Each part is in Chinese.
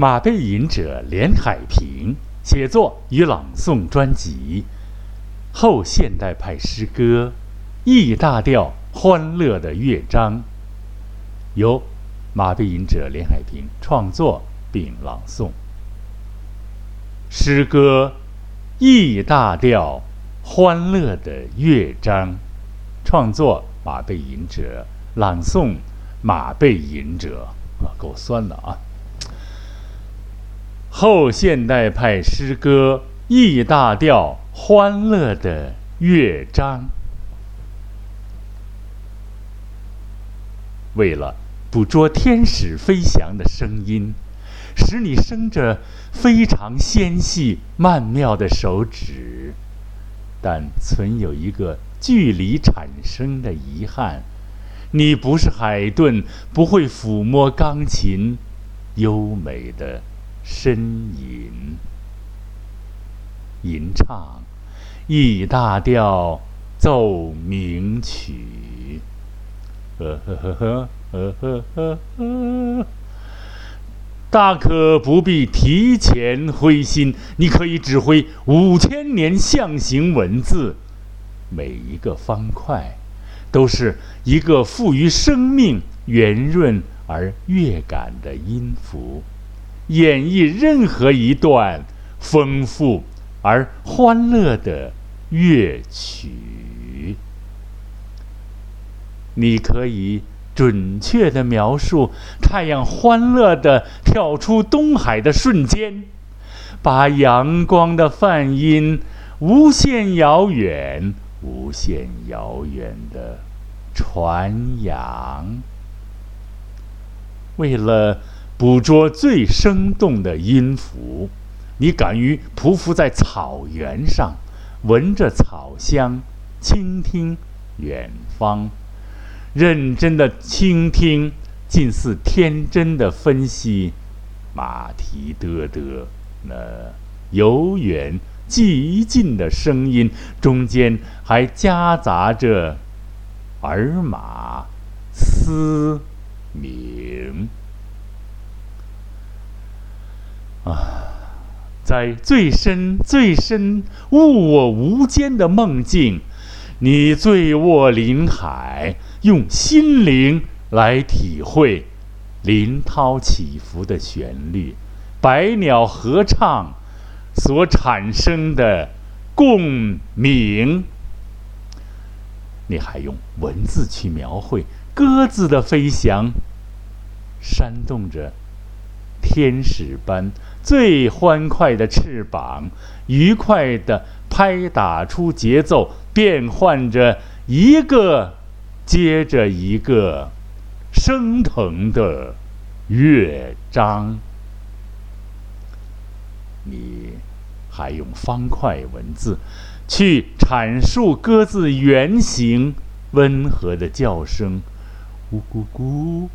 马背吟者连海平写作与朗诵专辑，后现代派诗歌，E 大调欢乐的乐章，由马背吟者连海平创作并朗诵。诗歌，E 大调欢乐的乐章，创作马背吟者，朗诵马背吟者啊，够酸的啊！后现代派诗歌，E 大调欢乐的乐章。为了捕捉天使飞翔的声音，使你生着非常纤细曼妙的手指，但存有一个距离产生的遗憾：你不是海顿，不会抚摸钢琴优美的。呻吟吟唱一大调奏鸣曲。呵呵呵呵呵呵呵呵大可不必提前灰心你可以指挥五千年象形文字每一个方块都是一个赋予生命圆润而乐感的音符演绎任何一段丰富而欢乐的乐曲，你可以准确地描述太阳欢乐地跳出东海的瞬间，把阳光的泛音无限遥远、无限遥远地传扬。为了。捕捉最生动的音符，你敢于匍匐在草原上，闻着草香，倾听远方，认真的倾听，近似天真的分析，马蹄嘚嘚，那由远及近的声音中间还夹杂着儿马嘶鸣。啊，在最深最深物我无间的梦境，你醉卧林海，用心灵来体会林涛起伏的旋律，百鸟合唱所产生的共鸣。你还用文字去描绘鸽子的飞翔，扇动着。天使般最欢快的翅膀，愉快地拍打出节奏，变换着一个接着一个升腾的乐章。你还用方块文字去阐述鸽子圆形温和的叫声，咕咕咕。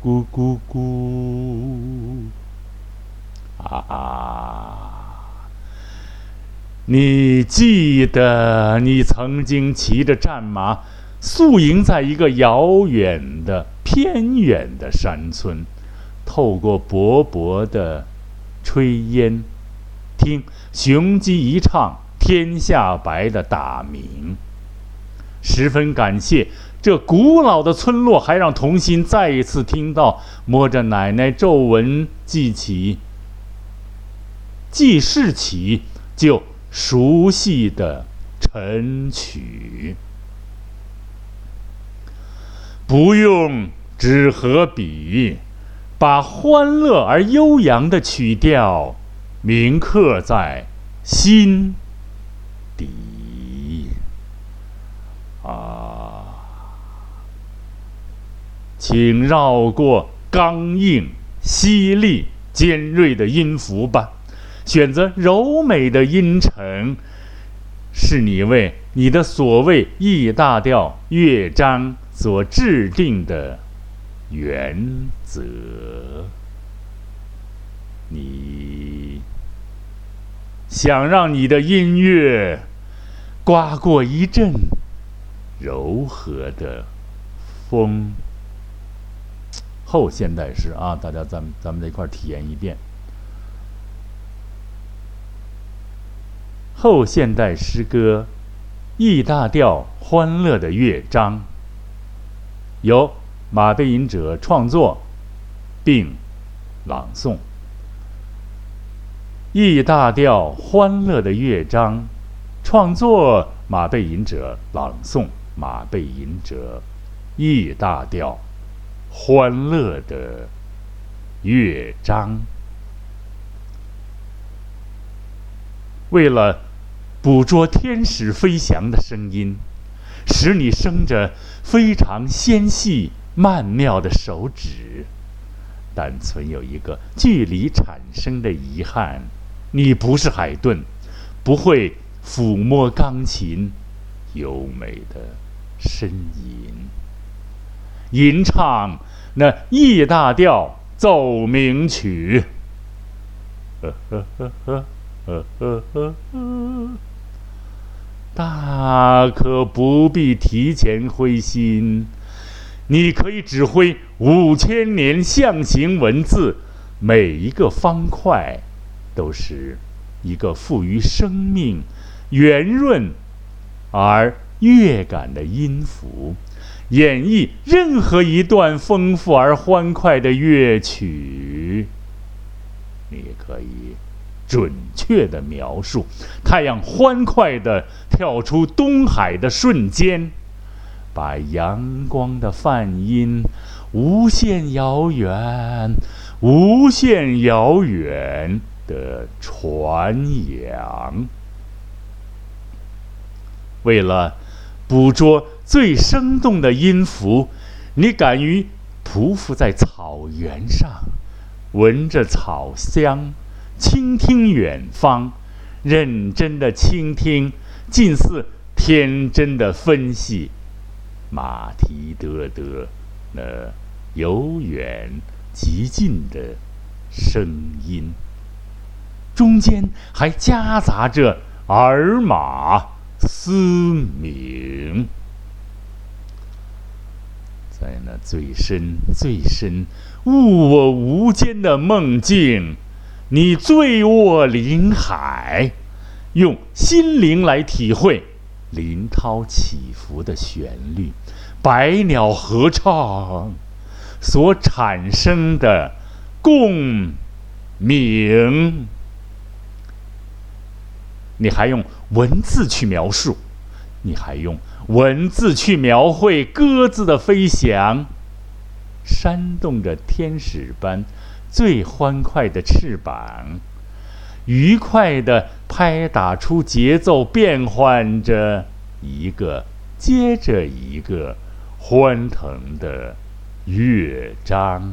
咕咕咕！啊！你记得你曾经骑着战马，宿营在一个遥远的、偏远的山村，透过薄薄的炊烟，听雄鸡一唱天下白的大鸣，十分感谢。这古老的村落还让童心再一次听到摸着奶奶皱纹记起、记事起就熟悉的晨曲。不用纸和笔，把欢乐而悠扬的曲调铭刻在心底。啊。请绕过刚硬、犀利、尖锐的音符吧，选择柔美的音程，是你为你的所谓 E 大调乐章所制定的原则。你想让你的音乐刮过一阵柔和的风。后现代诗啊，大家，咱们咱们在一块儿体验一遍。后现代诗歌《E 大调欢乐的乐章》，由马背吟者创作并朗诵。E 大调欢乐的乐章，创作马背吟者，朗诵马背吟者，E 大调。欢乐的乐章。为了捕捉天使飞翔的声音，使你生着非常纤细曼妙的手指，但存有一个距离产生的遗憾：你不是海顿，不会抚摸钢琴优美的呻吟，吟唱那 E 大调奏鸣曲。呵呵呵呵。呵呵呵呵，大可不必提前灰心。你可以指挥五千年象形文字，每一个方块都是一个富于生命、圆润而乐感的音符，演绎任何一段丰富而欢快的乐曲。你可以。准确的描述，太阳欢快地跳出东海的瞬间，把阳光的泛音无限遥远、无限遥远的传扬。为了捕捉最生动的音符，你敢于匍匐在草原上，闻着草香。倾听远方，认真的倾听，近似天真的分析，马蹄得得那由远及近的声音，中间还夹杂着尔马嘶鸣，在那最深最深、物我无间的梦境。你醉卧林海，用心灵来体会林涛起伏的旋律，百鸟合唱所产生的共鸣。你还用文字去描述，你还用文字去描绘鸽子的飞翔，扇动着天使般。最欢快的翅膀，愉快地拍打出节奏，变换着一个接着一个欢腾的乐章。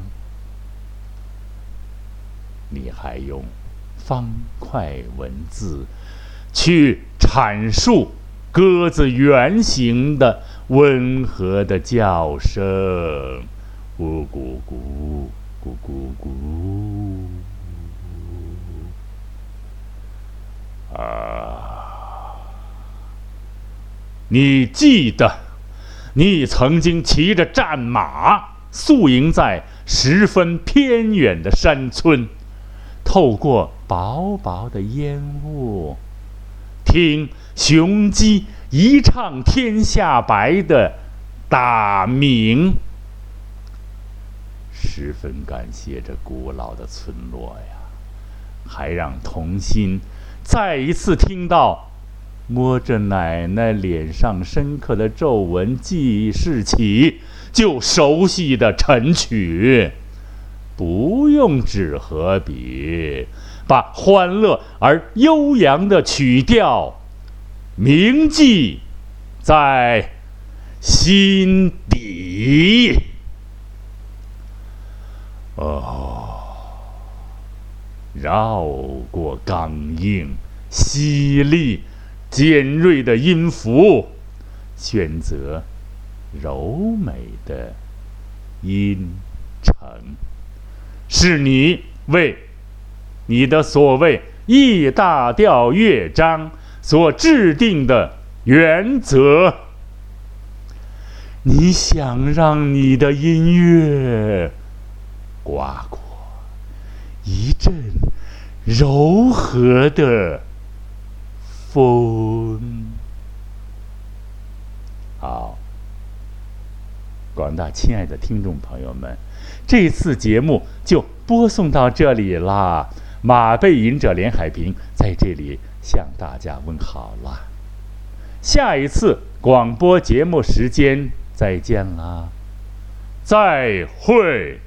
你还用方块文字去阐述鸽子圆形的温和的叫声，咕咕咕。咕咕咕！啊！你记得，你曾经骑着战马宿营在十分偏远的山村，透过薄薄的烟雾，听雄鸡一唱天下白的大鸣。十分感谢这古老的村落呀，还让童心再一次听到摸着奶奶脸上深刻的皱纹记事起就熟悉的晨曲，不用纸和笔，把欢乐而悠扬的曲调铭记在心底。哦，绕过刚硬、犀利、尖锐的音符，选择柔美的音程，是你为你的所谓 E 大调乐章所制定的原则。你想让你的音乐？刮过一阵柔和的风。好，广大亲爱的听众朋友们，这次节目就播送到这里啦。马背吟者连海平在这里向大家问好啦。下一次广播节目时间再见啦，再会。